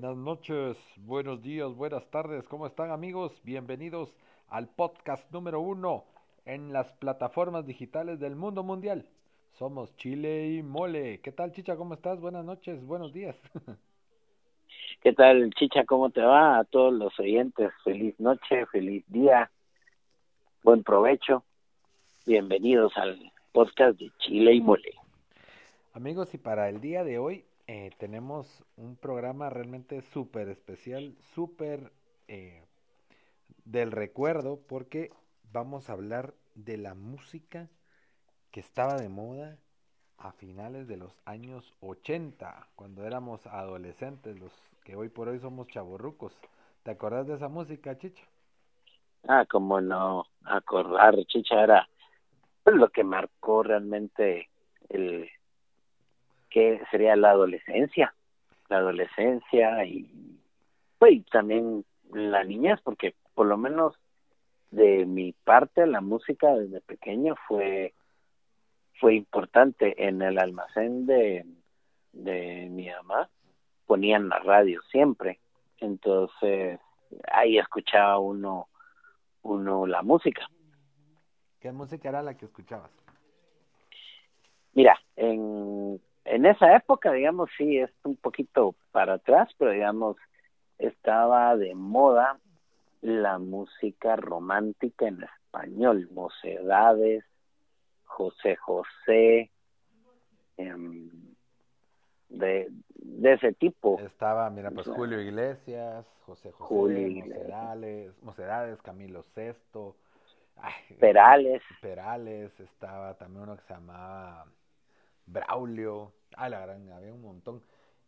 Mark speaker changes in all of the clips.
Speaker 1: Buenas noches, buenos días, buenas tardes, ¿cómo están amigos? Bienvenidos al podcast número uno en las plataformas digitales del mundo mundial. Somos Chile y Mole. ¿Qué tal Chicha? ¿Cómo estás? Buenas noches, buenos días.
Speaker 2: ¿Qué tal Chicha? ¿Cómo te va? A todos los oyentes, feliz noche, feliz día, buen provecho. Bienvenidos al podcast de Chile y Mole.
Speaker 1: Amigos, y para el día de hoy eh, tenemos un programa realmente súper especial, súper eh, del recuerdo, porque vamos a hablar de la música que estaba de moda a finales de los años 80, cuando éramos adolescentes, los que hoy por hoy somos chavorrucos. ¿Te acordás de esa música, Chicha?
Speaker 2: Ah, como no acordar, Chicha era lo que marcó realmente que sería la adolescencia, la adolescencia y, pues, también la niñez, porque por lo menos de mi parte la música desde pequeño fue fue importante. En el almacén de, de mi mamá ponían la radio siempre. Entonces ahí escuchaba uno uno la música.
Speaker 1: ¿Qué música era la que escuchabas?
Speaker 2: Mira, en en esa época, digamos, sí, es un poquito para atrás, pero digamos, estaba de moda la música romántica en español, Mocedades, José José, em, de, de ese tipo.
Speaker 1: Estaba, mira, pues Julio Iglesias, José José, Mocedades, Camilo Sesto,
Speaker 2: Perales.
Speaker 1: Perales, estaba también uno que se llamaba Braulio, ah, la gran, había un montón.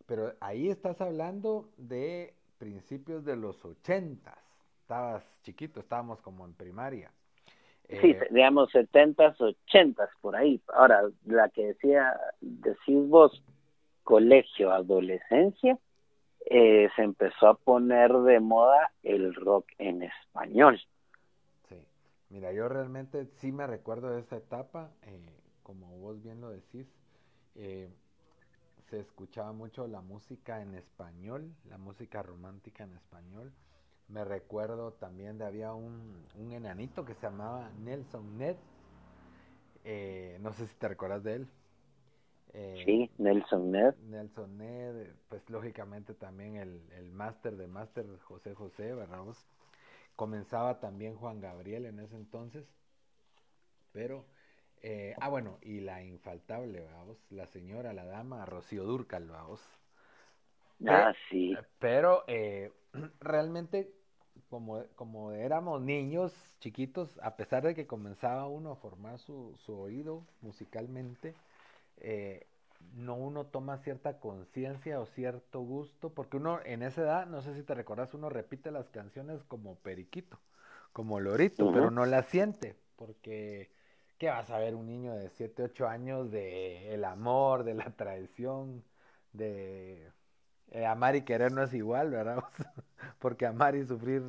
Speaker 1: Pero ahí estás hablando de principios de los ochentas. Estabas chiquito, estábamos como en primaria.
Speaker 2: Sí, eh, digamos setentas, ochentas, por ahí. Ahora, la que decía, decís vos, colegio, adolescencia, eh, se empezó a poner de moda el rock en español.
Speaker 1: Sí, mira, yo realmente sí me recuerdo de esa etapa, eh, como vos bien lo decís, eh, se escuchaba mucho la música en español, la música romántica en español. Me recuerdo también de había un, un enanito que se llamaba Nelson Ned. Eh, no sé si te recuerdas de él.
Speaker 2: Eh, sí, Nelson Ned.
Speaker 1: Nelson Ned, pues lógicamente también el, el máster de máster José José, ¿verdad? Comenzaba también Juan Gabriel en ese entonces, pero eh, ah, bueno, y la infaltable, vamos, la señora, la dama, Rocío Durcal, vamos.
Speaker 2: Ah, sí.
Speaker 1: Pero eh, realmente, como, como éramos niños chiquitos, a pesar de que comenzaba uno a formar su, su oído musicalmente, eh, no uno toma cierta conciencia o cierto gusto, porque uno en esa edad, no sé si te recordás, uno repite las canciones como periquito, como lorito, pero no la siente, porque ¿Qué vas a ver un niño de 7, 8 años de el amor, de la traición, de eh, amar y querer no es igual, ¿verdad? Porque amar y sufrir,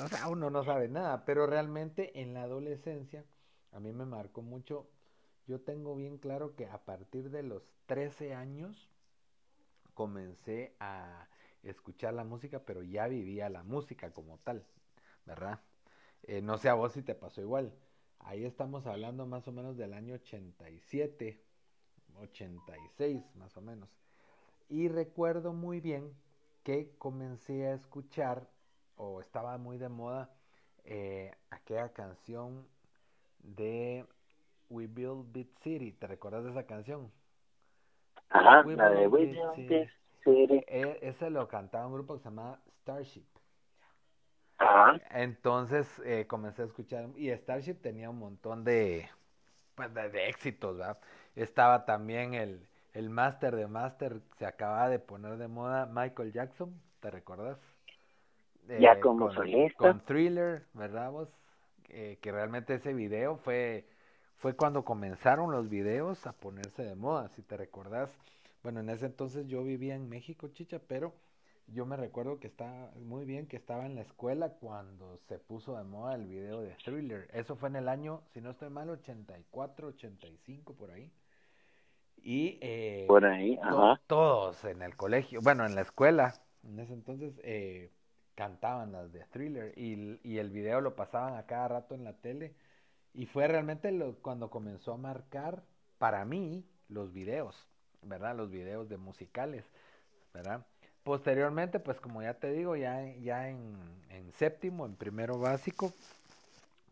Speaker 1: o sea, uno no sabe nada, pero realmente en la adolescencia a mí me marcó mucho, yo tengo bien claro que a partir de los 13 años comencé a escuchar la música, pero ya vivía la música como tal, ¿verdad? Eh, no sé a vos si te pasó igual. Ahí estamos hablando más o menos del año 87, 86 más o menos. Y recuerdo muy bien que comencé a escuchar, o estaba muy de moda, eh, aquella canción de We Build Big City. ¿Te recuerdas de esa canción?
Speaker 2: Ajá, la de We Build Big City.
Speaker 1: E, ese lo cantaba un grupo que se llamaba Starship. Entonces eh, comencé a escuchar y Starship tenía un montón de, pues, de, éxitos, ¿verdad? Estaba también el, el Master de Master, se acababa de poner de moda Michael Jackson, ¿te recuerdas?
Speaker 2: ya eh, como
Speaker 1: con, Con Thriller, ¿verdad vos? que realmente ese video fue, fue cuando comenzaron los videos a ponerse de moda, si te recordás. Bueno, en ese entonces yo vivía en México, chicha, pero yo me recuerdo que está muy bien que estaba en la escuela cuando se puso de moda el video de Thriller. Eso fue en el año, si no estoy mal, 84, 85 por ahí. Y
Speaker 2: eh, por ahí, ajá.
Speaker 1: todos en el colegio, bueno, en la escuela, En ese entonces eh, cantaban las de Thriller y, y, el video lo pasaban a cada rato en la tele. Y fue realmente lo, cuando comenzó a marcar para mí los videos, ¿verdad? Los videos de musicales, ¿verdad? Posteriormente, pues como ya te digo, ya, ya en, séptimo, en primero básico,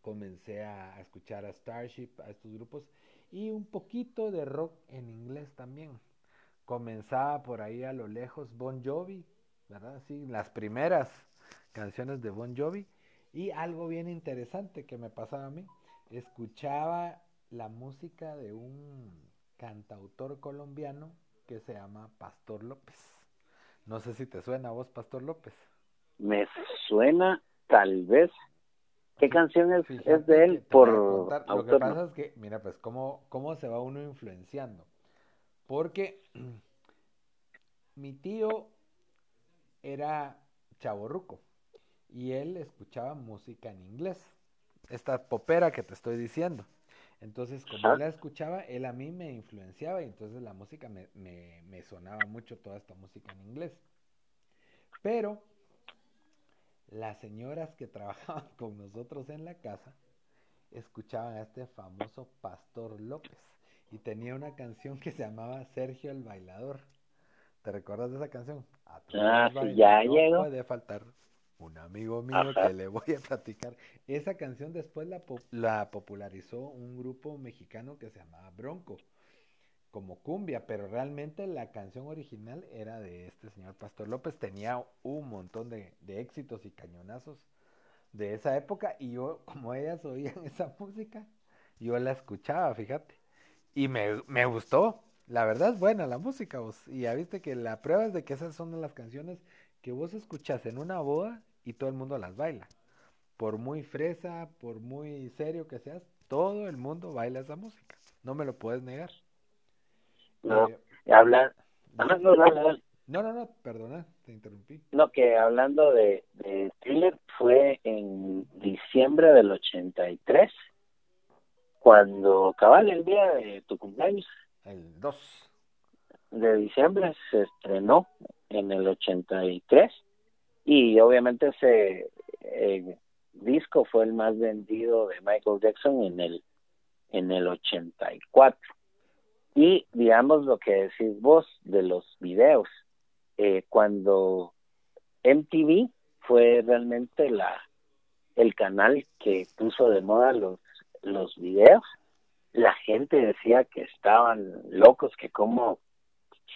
Speaker 1: comencé a escuchar a Starship, a estos grupos, y un poquito de rock en inglés también. Comenzaba por ahí a lo lejos Bon Jovi, ¿verdad? Sí, las primeras canciones de Bon Jovi. Y algo bien interesante que me pasaba a mí, escuchaba la música de un cantautor colombiano que se llama Pastor López. No sé si te suena a vos, Pastor López.
Speaker 2: Me suena tal vez. ¿Qué canción es, es de él? Por
Speaker 1: Lo que pasa es que, mira, pues, ¿cómo, cómo se va uno influenciando. Porque mi tío era chaborruco y él escuchaba música en inglés. Esta popera que te estoy diciendo. Entonces, como él la escuchaba, él a mí me influenciaba y entonces la música me, me, me sonaba mucho toda esta música en inglés. Pero las señoras que trabajaban con nosotros en la casa escuchaban a este famoso Pastor López y tenía una canción que se llamaba Sergio el Bailador. ¿Te recuerdas de esa canción?
Speaker 2: ah, sí, ya
Speaker 1: no puede faltar un amigo mío que le voy a platicar. Esa canción después la, la popularizó un grupo mexicano que se llamaba Bronco, como cumbia, pero realmente la canción original era de este señor Pastor López. Tenía un montón de, de éxitos y cañonazos de esa época y yo, como ellas oían esa música, yo la escuchaba, fíjate. Y me, me gustó. La verdad es buena la música, vos. Y ya viste que la prueba es de que esas son las canciones que vos escuchas en una boda y todo el mundo las baila. Por muy fresa, por muy serio que seas, todo el mundo baila esa música. No me lo puedes negar.
Speaker 2: No, eh, habla... no,
Speaker 1: no, no, perdona, te interrumpí.
Speaker 2: No, que hablando de, de Thriller fue en diciembre del 83, cuando cabal el día de tu cumpleaños.
Speaker 1: El 2.
Speaker 2: De diciembre se estrenó en el 83 y obviamente ese eh, disco fue el más vendido de Michael Jackson en el en el 84 y digamos lo que decís vos de los videos eh, cuando MTV fue realmente la el canal que puso de moda los los videos la gente decía que estaban locos que cómo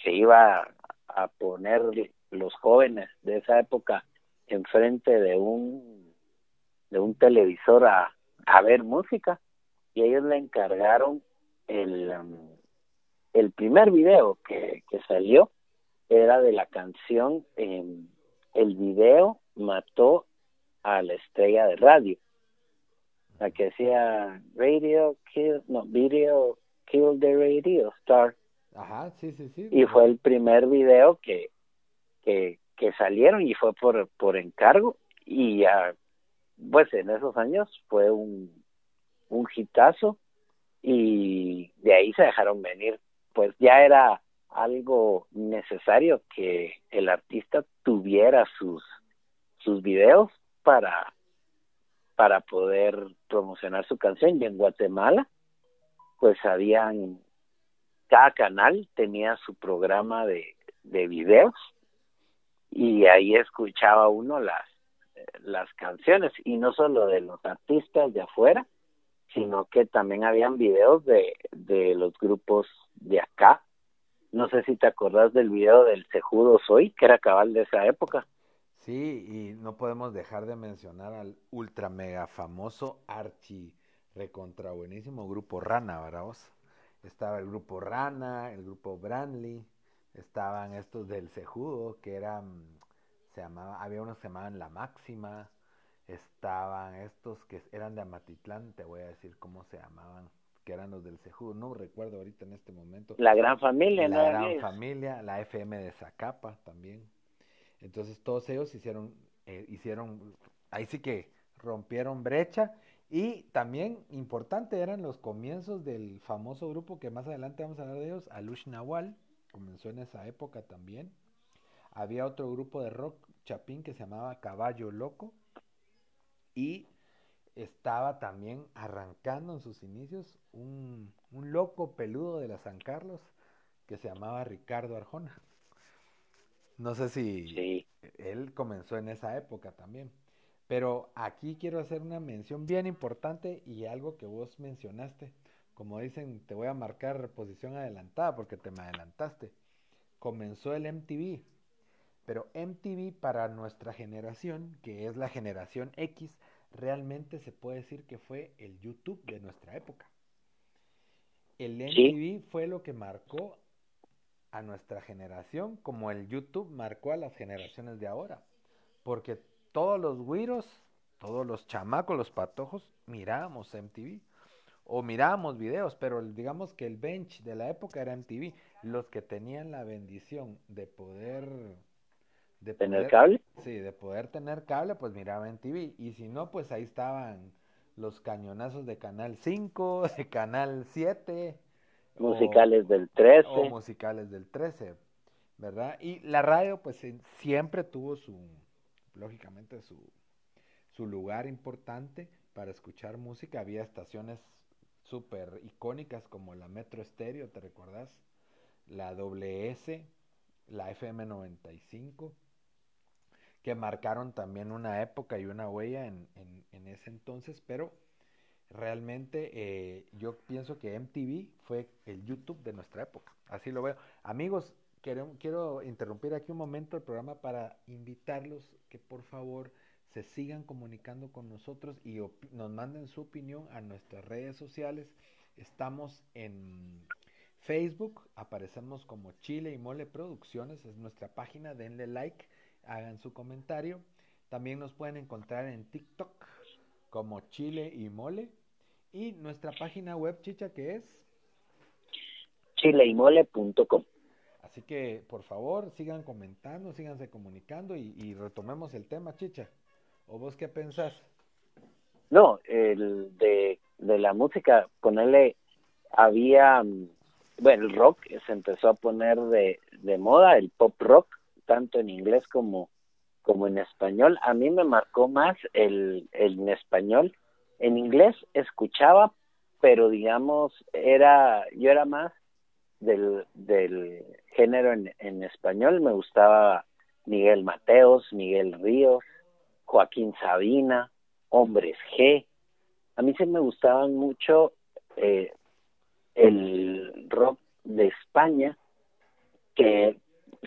Speaker 2: se iba a poner los jóvenes de esa época enfrente de un de un televisor a, a ver música. Y ellos le encargaron el um, el primer video que, que salió era de la canción eh, el video mató a la estrella de radio. La que decía radio kill no video kill the radio star
Speaker 1: Ajá, sí, sí, sí.
Speaker 2: Y fue el primer video que, que, salieron y fue por, por encargo. Y ya, pues en esos años fue un, un hitazo. Y de ahí se dejaron venir. Pues ya era algo necesario que el artista tuviera sus, sus videos para, para poder promocionar su canción. Y en Guatemala pues habían cada canal tenía su programa de, de videos y ahí escuchaba uno las, las canciones y no solo de los artistas de afuera, sino que también habían videos de, de los grupos de acá. No sé si te acordás del video del Sejudo Soy, que era cabal de esa época.
Speaker 1: Sí, y no podemos dejar de mencionar al ultra mega famoso archi recontra buenísimo grupo Rana, ¿verdad estaba el grupo Rana, el grupo Brandley, estaban estos del Cejudo, que eran, se llamaba, había unos que se llamaban La Máxima, estaban estos que eran de Amatitlán, te voy a decir cómo se llamaban, que eran los del Cejudo, no recuerdo ahorita en este momento.
Speaker 2: La Gran Familia,
Speaker 1: La Gran Familia, la FM de Zacapa también. Entonces todos ellos hicieron, eh, hicieron, ahí sí que rompieron brecha y también importante eran los comienzos del famoso grupo que más adelante vamos a hablar de ellos, Alush Nawal, comenzó en esa época también. había otro grupo de rock chapín que se llamaba Caballo Loco y estaba también arrancando en sus inicios un, un loco peludo de la San Carlos que se llamaba Ricardo Arjona. No sé si él comenzó en esa época también. Pero aquí quiero hacer una mención bien importante y algo que vos mencionaste. Como dicen, te voy a marcar posición adelantada porque te me adelantaste. Comenzó el MTV. Pero MTV para nuestra generación, que es la generación X, realmente se puede decir que fue el YouTube de nuestra época. El MTV fue lo que marcó a nuestra generación como el YouTube marcó a las generaciones de ahora. Porque todos los güiros, todos los chamacos, los patojos, mirábamos MTV o mirábamos videos, pero digamos que el bench de la época era MTV. Los que tenían la bendición de poder
Speaker 2: de tener cable.
Speaker 1: Sí, de poder tener cable, pues miraba en TV. Y si no, pues ahí estaban los cañonazos de Canal 5, de Canal 7.
Speaker 2: Musicales del 13.
Speaker 1: O musicales del 13, ¿verdad? Y la radio, pues siempre tuvo su, lógicamente, su, su lugar importante para escuchar música. Había estaciones súper icónicas como la Metro Estéreo, ¿te recordás? La WS, la FM 95 que marcaron también una época y una huella en, en, ese entonces, pero realmente eh, yo pienso que MTV fue el YouTube de nuestra época, así lo veo. Amigos, quiero, quiero interrumpir aquí un momento el programa para invitarlos que por favor se sigan comunicando con nosotros y nos manden su opinión a nuestras redes sociales. Estamos en Facebook, aparecemos como Chile y Mole Producciones, es nuestra página, denle like hagan su comentario. También nos pueden encontrar en TikTok como Chile y Mole. Y nuestra página web, Chicha, que es
Speaker 2: chileymole.com.
Speaker 1: Así que, por favor, sigan comentando, síganse comunicando y, retomemos el tema, Chicha. ¿O vos qué pensás?
Speaker 2: No, el de, de la música, ponerle, había, bueno, el rock se empezó a poner de, de moda, el pop rock, tanto en inglés como, como en español. A mí me marcó más el, el en español. En inglés escuchaba, pero digamos, era, yo era más del, del género en, en español. Me gustaba Miguel Mateos, Miguel Ríos, Joaquín Sabina, Hombres G. A mí se me gustaban mucho eh, el rock de España, que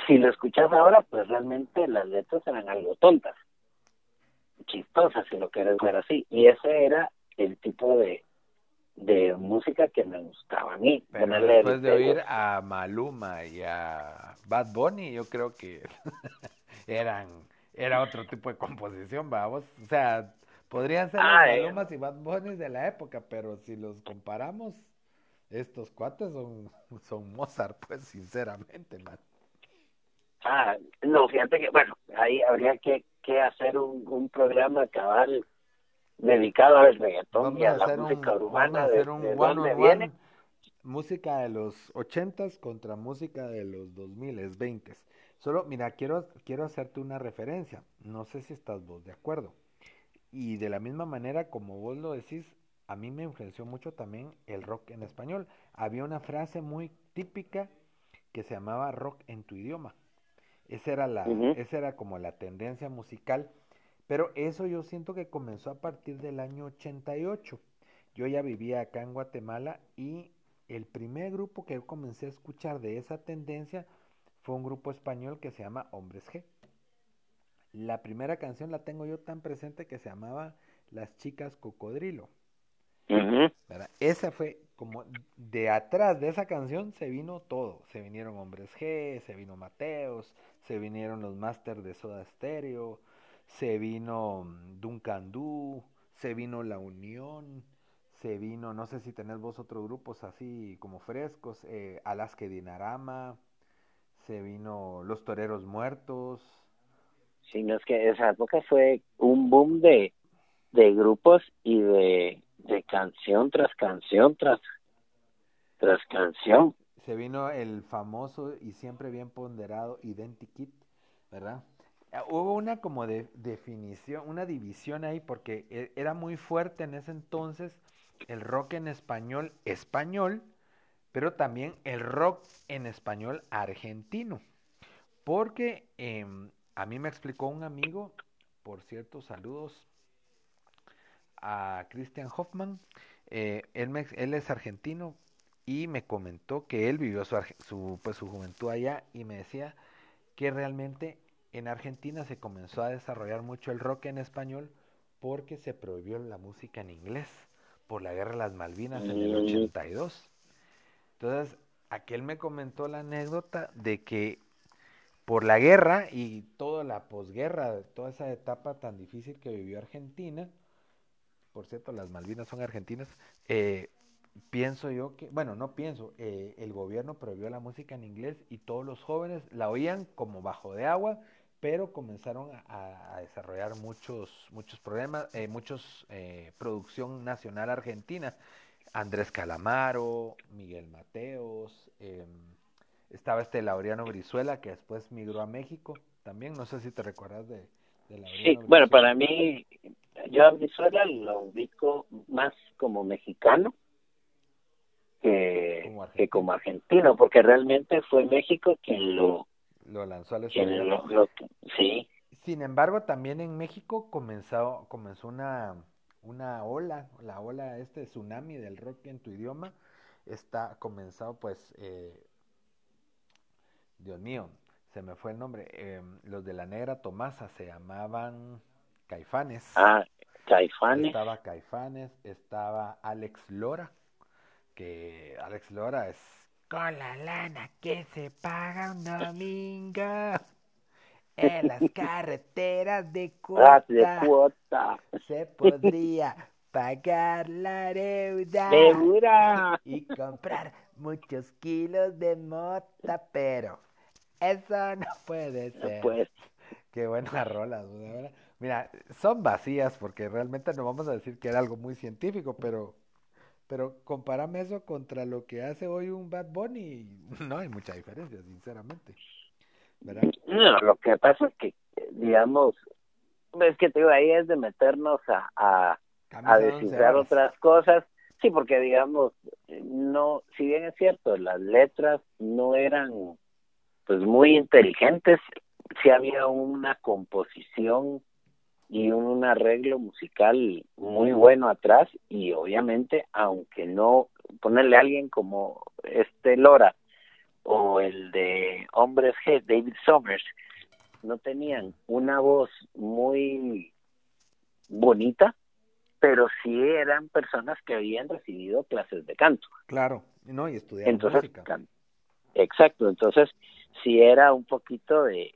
Speaker 2: si lo escuchas ahora, pues realmente las letras eran algo tontas, chistosas, si lo quieres ver así. Y ese era el tipo de, de música que me gustaba a mí.
Speaker 1: Pero después de oír a Maluma y a Bad Bunny, yo creo que eran era otro tipo de composición, vamos. O sea, podrían ser ah, eh. Y Bad Bunny de la época, pero si los comparamos, estos cuates son, son Mozart, pues, sinceramente, man.
Speaker 2: Ah, no, fíjate que, bueno, ahí habría que, que hacer un, un programa cabal dedicado al reggaetón y a, la música urbana. de, dónde viene.
Speaker 1: Música de los ochentas contra música de los dos miles, veintes. Solo, mira, quiero, quiero hacerte una referencia. No sé si estás vos de acuerdo. Y de la misma manera como vos lo decís, a mí me influenció mucho también el rock en español. Había una frase muy típica que se llamaba rock en tu idioma. Esa era, la, esa era como la tendencia musical. Pero eso yo siento que comenzó a partir del año 88. Yo ya vivía acá en Guatemala y el primer grupo que comencé a escuchar de esa tendencia fue un grupo español que se llama Hombres G. La primera canción la tengo yo tan presente que se llamaba Las Chicas Cocodrilo. Esa fue como de atrás de esa canción se vino todo. Se vinieron Hombres G, se vino Mateos, se vinieron los Masters de Soda Stereo, se vino mm, Duncan Du, se vino La Unión, se vino, no sé si tenés vos otros grupos así como frescos, eh, Alaska Dinarama, se vino Los Toreros Muertos.
Speaker 2: Sí, no es que esa época fue un boom de, de grupos y de, de canción tras canción tras, tras canción
Speaker 1: se vino el famoso y siempre bien ponderado Identikit, ¿verdad? Eh, hubo una como de definición, una división ahí porque e, era muy fuerte en ese entonces el rock en español español, pero también el rock en español argentino. Porque em, a mí me explicó un amigo, por cierto, saludos a Christian Hoffman, eh, él, él, es argentino y me comentó que él vivió su, su, pues, su juventud allá y me decía que realmente en Argentina se comenzó a desarrollar mucho el rock en español porque se prohibió la música en inglés por la guerra de las Malvinas en el 82. Entonces, aquel me comentó la anécdota de que por la guerra y toda la posguerra, toda esa etapa tan difícil que vivió Argentina, por cierto, las Malvinas son argentinas, eh, pienso yo que, bueno, no pienso, eh, el gobierno prohibió la música en inglés y todos los jóvenes la oían como bajo de agua, pero comenzaron a, desarrollar muchos, muchos problemas, eh, muchos eh, producción nacional argentina. Andrés Calamaro, Miguel Mateos, em, estaba este Laureano Brizuela que después migró a México también, no sé si te recuerdas de,
Speaker 2: de Laureano Sí, bueno, para mí, yo a Brizuela lo ubico más como mexicano, que como, argentino, porque realmente fue México quien lo,
Speaker 1: lo lanzó al
Speaker 2: sí.
Speaker 1: Sin embargo, también en México comenzó, comenzó una, una ola, la ola este tsunami del rock en tu idioma, está comenzado pues, eh, Dios mío, se me fue el nombre, eh, los de la Negra Tomasa se llamaban Caifanes.
Speaker 2: Ah, Caifanes.
Speaker 1: Estaba Caifanes, estaba Alex Lora que Alex Lora es con la lana que se paga un domingo en las carreteras de
Speaker 2: ah, cuota,
Speaker 1: se podría pagar la deuda y comprar muchos kilos de mota, pero eso no puede ser.
Speaker 2: Pues.
Speaker 1: Qué buenas rolas, Mira, son vacías porque realmente no vamos a decir que era algo muy científico, pero pero compárame eso contra lo que hace hoy un Bad Bunny, no hay mucha diferencia, sinceramente. ¿Verdad?
Speaker 2: No, lo que pasa es que, digamos, es que te digo, ahí es de meternos a, a, a descifrar otras cosas. Sí, porque digamos, no, si bien es cierto, las letras no eran pues muy inteligentes, sí había una composición y un arreglo musical muy bueno atrás y obviamente aunque no ponerle a alguien como este Lora o el de Hombres G, David Summers, no tenían una voz muy bonita, pero sí eran personas que habían recibido clases de canto.
Speaker 1: Claro, no, y estudiaron
Speaker 2: entonces, Exacto, entonces sí era un poquito de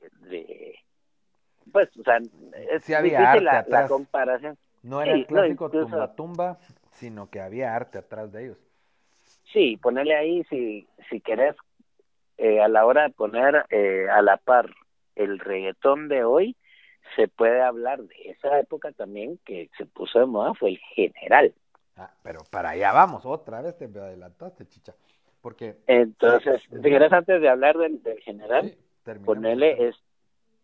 Speaker 2: pues, o sea, es difícil la, comparación.
Speaker 1: No era el clásico tumba tumba, sino que había arte atrás de ellos.
Speaker 2: Sí, ponerle ahí, si, si querés, eh, a la hora de poner eh, a la par el reggaetón de hoy, se puede hablar de esa época también que se puso de moda, fue el general.
Speaker 1: Ah, pero para allá vamos, otra vez te adelantaste, chicha. Porque.
Speaker 2: Entonces, si querés, antes de hablar del, general, ponerle es,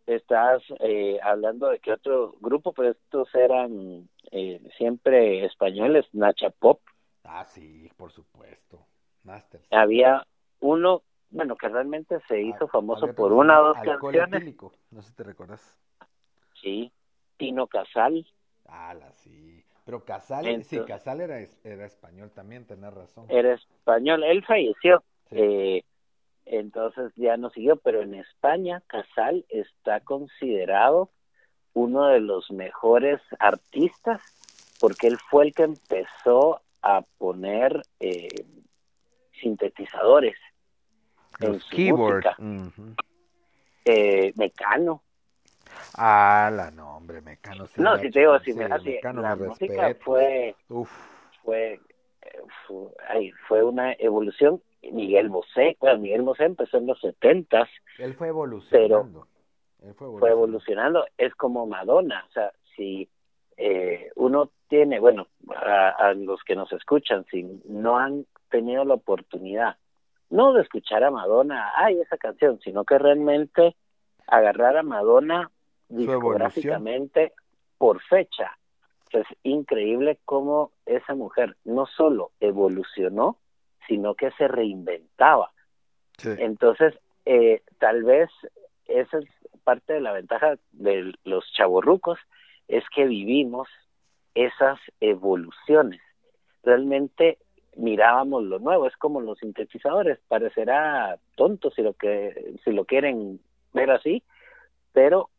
Speaker 2: estás eh, hablando de que otro grupo, pero estos eran eh, siempre españoles, Nacha Pop.
Speaker 1: Ah, sí, por supuesto. Master.
Speaker 2: Había uno, bueno, que realmente se hizo famoso por una o dos canciones.
Speaker 1: No sé si te recuerdas.
Speaker 2: Sí, Tino Casal.
Speaker 1: Ah, sí. Pero Casal, sí, Casal era, era español también, tenés razón.
Speaker 2: Era español, él falleció. Eh, entonces ya no siguió, pero en España Casal está considerado uno de los mejores artistas porque él fue el que empezó a poner eh, sintetizadores
Speaker 1: en su música.
Speaker 2: eh, Mecano.
Speaker 1: Ah, la nombre, Mecano.
Speaker 2: no, si te digo, si me, la música fue, fue, eh, fue, fue una evolución Miguel Bosé, bueno, Miguel Bosé empezó en los setentas.
Speaker 1: Él fue evolucionando.
Speaker 2: Pero fue evolucionando. Es como Madonna, o sea, si eh, uno tiene, bueno, a, los que nos escuchan, si no han tenido la oportunidad, no de escuchar a Madonna, ay, esa canción, sino que realmente agarrar a Madonna discográficamente por fecha. Es increíble cómo esa mujer no solo evolucionó, sino que se reinventaba. Entonces, eh, tal vez esa es parte de la ventaja de los chavorrucos, es que vivimos esas evoluciones. Realmente mirábamos lo nuevo, es como los sintetizadores, parecerá tonto si lo que si lo quieren ver así, pero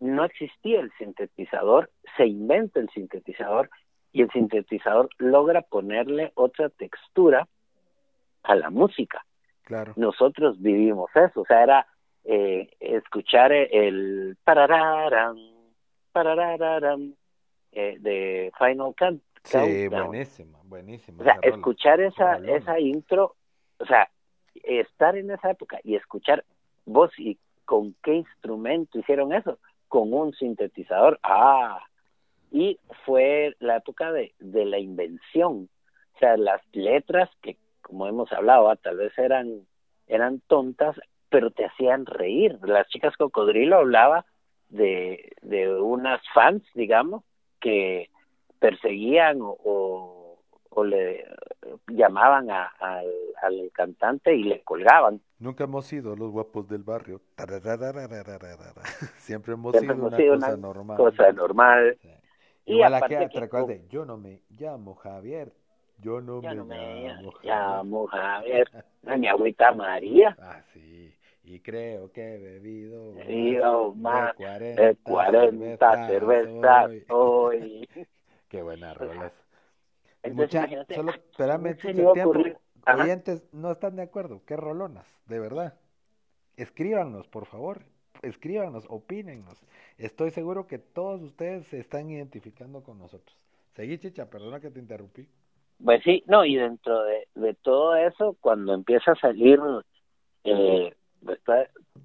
Speaker 2: no existía el sintetizador, se inventa el sintetizador y el sintetizador logra ponerle otra textura a la música.
Speaker 1: Claro.
Speaker 2: Nosotros vivimos eso, o sea, era eh, escuchar el parararam, parararam eh, de Final Cut.
Speaker 1: Sí, buenísima, buenísima.
Speaker 2: O sea, escuchar esa, esa intro, o sea, estar en esa época y escuchar vos y con qué instrumento hicieron eso, con un sintetizador. Ah, y fue la época de, de la invención. O sea, las letras que, como hemos hablado, ah, tal vez eran, eran tontas, pero te hacían reír. Las chicas cocodrilo hablaba de, de unas fans, digamos, que perseguían o, o, le llamaban a, al cantante y le colgaban.
Speaker 1: Nunca hemos sido los guapos del barrio. Siempre hemos sido una cosa normal.
Speaker 2: Cosa normal.
Speaker 1: Y Igual aquí te yo no me llamo Javier, yo no, me, llamo,
Speaker 2: llamo Javier. mi agüita María.
Speaker 1: Ah, sí. Y creo que he bebido,
Speaker 2: bebido más de 40, cervezas, hoy.
Speaker 1: Qué buena rola. Mucha, solo, espérame, tiempo. Oyentes no están de acuerdo. Qué rolonas, de verdad. Escríbanos, por favor. Escríbanos, opínennos. Estoy seguro que todos ustedes se están identificando con nosotros. Seguí, Chicha, perdona que te interrumpí.
Speaker 2: Pues sí, no, y dentro de, de todo eso, cuando empieza a salir eh,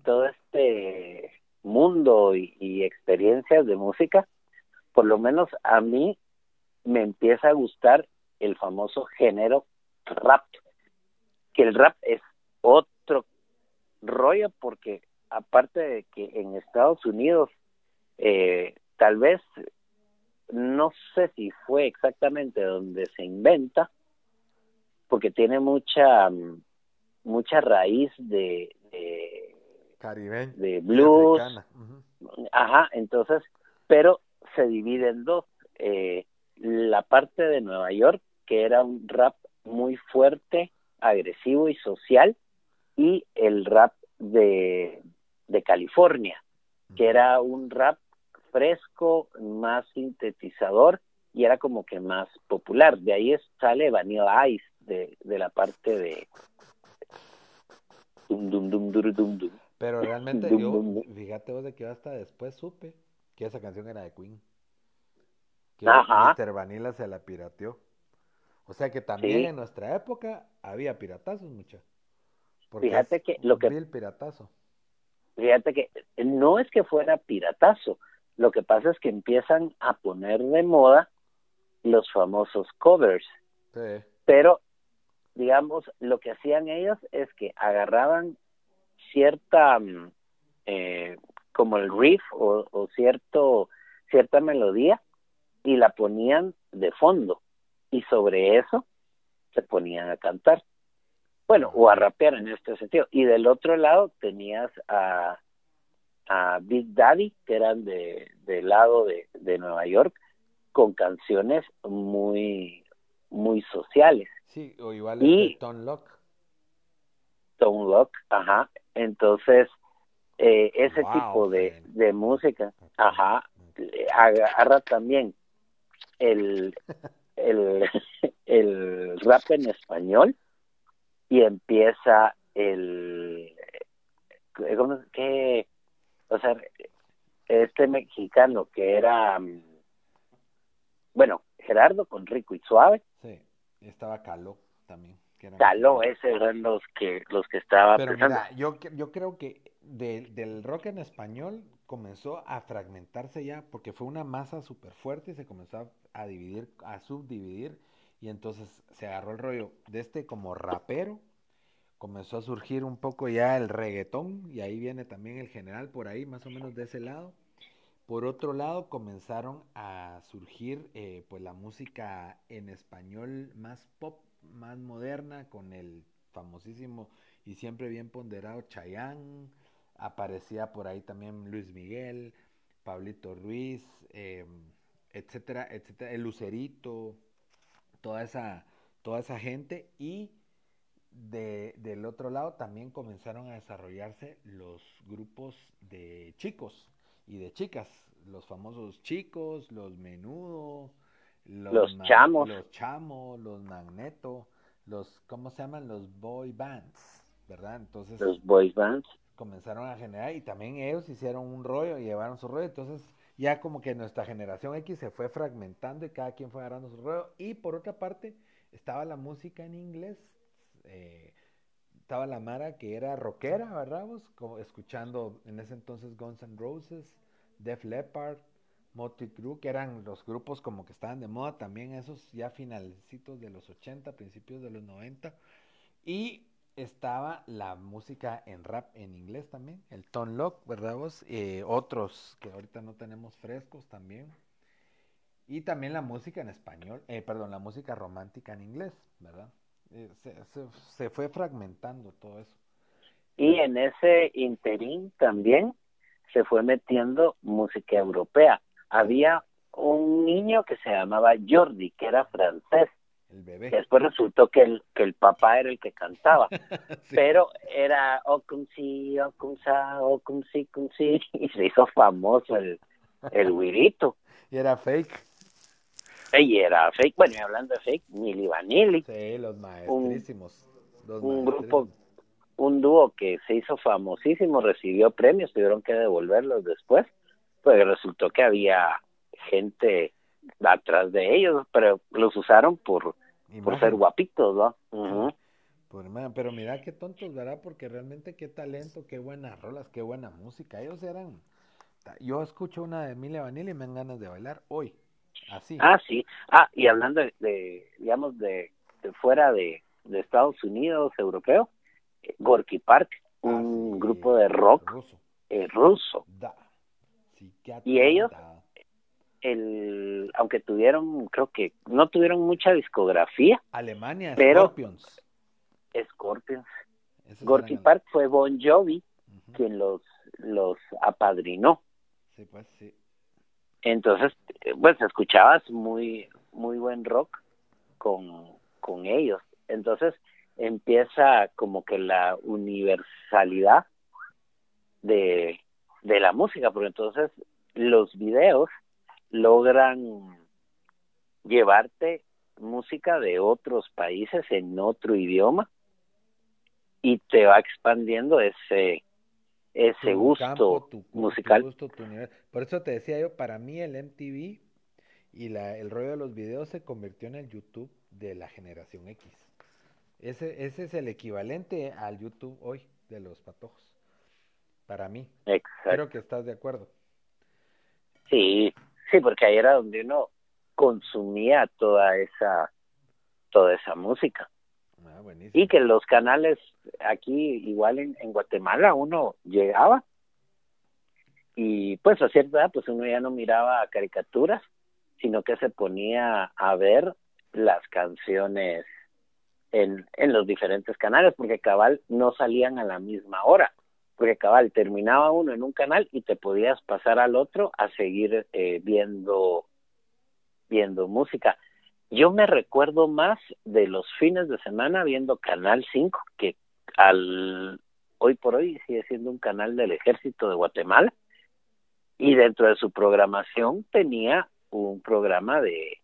Speaker 2: todo este mundo y, experiencias de música, por lo menos a mí me empieza a gustar el famoso género rap, que el rap es otro rollo porque aparte de que en Estados Unidos eh, tal vez no sé si fue exactamente donde se inventa porque tiene mucha mucha raíz de, de, blues. Ajá, entonces, pero se divide en dos. Eh, la parte de Nueva York, que era un rap muy fuerte, agresivo y social, y el rap de, de California, que era un rap fresco, más sintetizador y era como que más popular. De ahí sale Vanilla Ice, de, de la parte de,
Speaker 1: pero realmente yo, fíjate vos de que hasta después supe que esa canción era de Queen. Que Mr. Vanilla se la pirateó. O sea que también en nuestra época había piratazos, mucha.
Speaker 2: Fíjate que lo que
Speaker 1: el piratazo.
Speaker 2: Fíjate que no es que fuera piratazo, lo que pasa es que empiezan a poner de moda los famosos covers.
Speaker 1: Sí.
Speaker 2: Pero digamos, lo que hacían ellos es que agarraban cierta, mm, eh, como el riff o, cierto, cierta melodía y la ponían de fondo y sobre eso se ponían a cantar. Bueno, o a rapear en este sentido. Y del otro lado tenías a, a Big Daddy, que eran de, del lado de, de Nueva York, con canciones muy, muy sociales.
Speaker 1: Sí, o igual y, Tom Lock.
Speaker 2: Tom Lock, ajá. Entonces, eh, ese tipo de, de música, ajá, agarra también el, el, el rap en español y empieza el ¿cómo, qué? o sea este mexicano que era bueno Gerardo con Rico y Suave
Speaker 1: sí estaba Caló también.
Speaker 2: Caló, ese eran los que, los que estaba
Speaker 1: Pero mira, yo, yo creo que del rock en español comenzó a fragmentarse ya, porque fue una masa súper fuerte y se comenzó a, dividir, a subdividir, y entonces se agarró el rollo de este como rapero, comenzó a surgir un poco ya el reggaetón y ahí viene también el general por ahí, más o menos de ese lado. Por otro lado, comenzaron a surgir eh, pues la música en español más pop, más moderna, con el famosísimo y siempre bien ponderado Chayanne. Aparecía por ahí también Luis Miguel, Pablito Ruiz, em, etcétera, etcétera, el Lucerito, toda esa, toda esa gente y de, del otro lado también comenzaron a desarrollarse los grupos de chicos y de chicas, los famosos chicos, los menudo,
Speaker 2: los, chamos,
Speaker 1: los chamos, los magneto, los, ¿cómo se llaman? Los boy bands, ¿verdad? Entonces,
Speaker 2: los boy bands
Speaker 1: comenzaron a generar y también ellos hicieron un rollo y llevaron su rollo, entonces ya como que nuestra generación X se fue fragmentando y cada quien fue agarrando su rollo y por otra parte estaba la música en inglés eh, estaba la Mara que era rockera, ¿verdad? Como escuchando en ese entonces Guns N' Roses, Def Leppard, Motley Crue, que eran los grupos como que estaban de moda también, esos ya finalcitos de los 80, principios de los 90. Y estaba la música en rap en inglés también, el Tone Lock, ¿verdad vos? Eh, otros que ahorita no tenemos frescos también. Y también la música en español, eh, perdón, la música romántica en inglés, ¿verdad? Eh, se, fue fragmentando todo eso.
Speaker 2: Y en ese interín también se fue metiendo música europea. Había un niño que se llamaba Jordi, que era francés.
Speaker 1: El bebé.
Speaker 2: Después resultó que el, que el papá era el que cantaba. Pero era o cum si, o cum sa, o cum si, cum si. Y se hizo famoso el, el wirito.
Speaker 1: y era fake.
Speaker 2: Y era fake, bueno, y hablando de fake, Milly Vanilli.
Speaker 1: Sí, los maestrísimos.
Speaker 2: Un, grupo, un dúo que se hizo famosísimo, recibió premios, tuvieron que devolverlos después, pues resultó que había gente atrás de ellos, pero los usaron por, por ser guapitos, ¿no?
Speaker 1: pero mira qué tontos, ¿verdad? Porque realmente qué talento, qué buenas rolas, qué buena música. Ellos eran... Yo escucho una de Emilia Vanilli y me dan ganas de bailar hoy.
Speaker 2: Ah, sí. Ah, y hablando de, digamos, de, fuera de, Estados Unidos, europeo, eh, Gorky Park, ah, un grupo de rock ruso. Eh, ruso. y ellos, el, aunque tuvieron, creo que no tuvieron mucha discografía.
Speaker 1: Alemania,
Speaker 2: pero, Scorpions. Scorpions. Gorky Park fue Bon Jovi quien los, los apadrinó.
Speaker 1: Sí, pues sí.
Speaker 2: Entonces, pues escuchabas muy, muy buen rock con, con ellos. Entonces empieza como que la universalidad de, de la música, porque entonces los videos logran llevarte música de otros países en otro idioma y te va expandiendo ese ese gusto musical.
Speaker 1: Por eso te decía yo, para mí el MTV y la, el rollo de los videos se convirtió en el YouTube de la generación X. Ese, ese es el equivalente al YouTube hoy de los patojos. Para mí.
Speaker 2: Exacto.
Speaker 1: Creo que estás de acuerdo.
Speaker 2: Sí, sí, porque ahí era donde uno consumía toda esa toda esa música. Ah, y que los canales aquí, igual en, en Guatemala, uno llegaba. Y pues a cierta edad pues uno ya no miraba caricaturas, sino que se ponía a ver las canciones en, en los diferentes canales, porque cabal no salían a la misma hora, porque cabal terminaba uno en un canal y te podías pasar al otro a seguir eh, viendo viendo música. Yo me recuerdo más de los fines de semana viendo Canal 5, que al hoy por hoy sigue siendo un canal del ejército de Guatemala, y dentro de su programación tenía un programa de,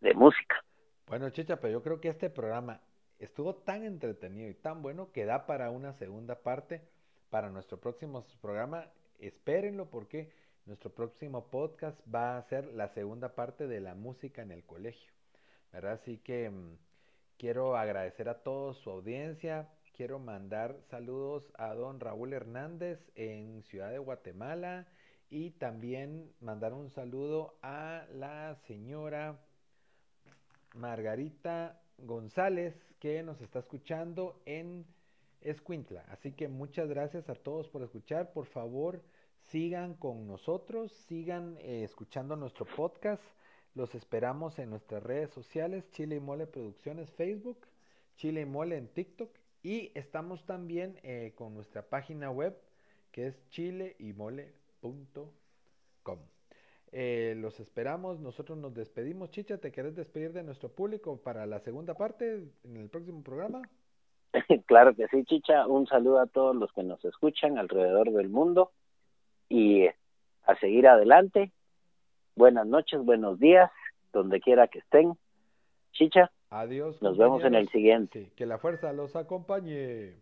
Speaker 2: de música.
Speaker 1: Bueno, Chicha, pero yo creo que este programa estuvo tan entretenido y tan bueno que da para una segunda parte para nuestro próximo programa. Espérenlo porque nuestro próximo podcast va a ser la segunda parte de la música en el colegio. ¿verdad? Así que mm, quiero agradecer a todos su audiencia. Quiero mandar saludos a don Raúl Hernández en Ciudad de Guatemala y también mandar un saludo a la señora Margarita González que nos está escuchando en Escuintla. Así que muchas gracias a todos por escuchar. Por favor, sigan con nosotros, sigan eh, escuchando nuestro podcast. Los esperamos en nuestras redes sociales, Chile y Mole Producciones Facebook, Chile y Mole en TikTok y estamos también eh, con nuestra página web que es chileymole.com. Eh, los esperamos, nosotros nos despedimos. Chicha, ¿te querés despedir de nuestro público para la segunda parte en el próximo programa?
Speaker 2: Claro que sí, Chicha. Un saludo a todos los que nos escuchan alrededor del mundo y a seguir adelante. Buenas noches, buenos días, donde quiera que estén. Chicha.
Speaker 1: Adiós.
Speaker 2: Nos vemos en el siguiente.
Speaker 1: que la fuerza los acompañe.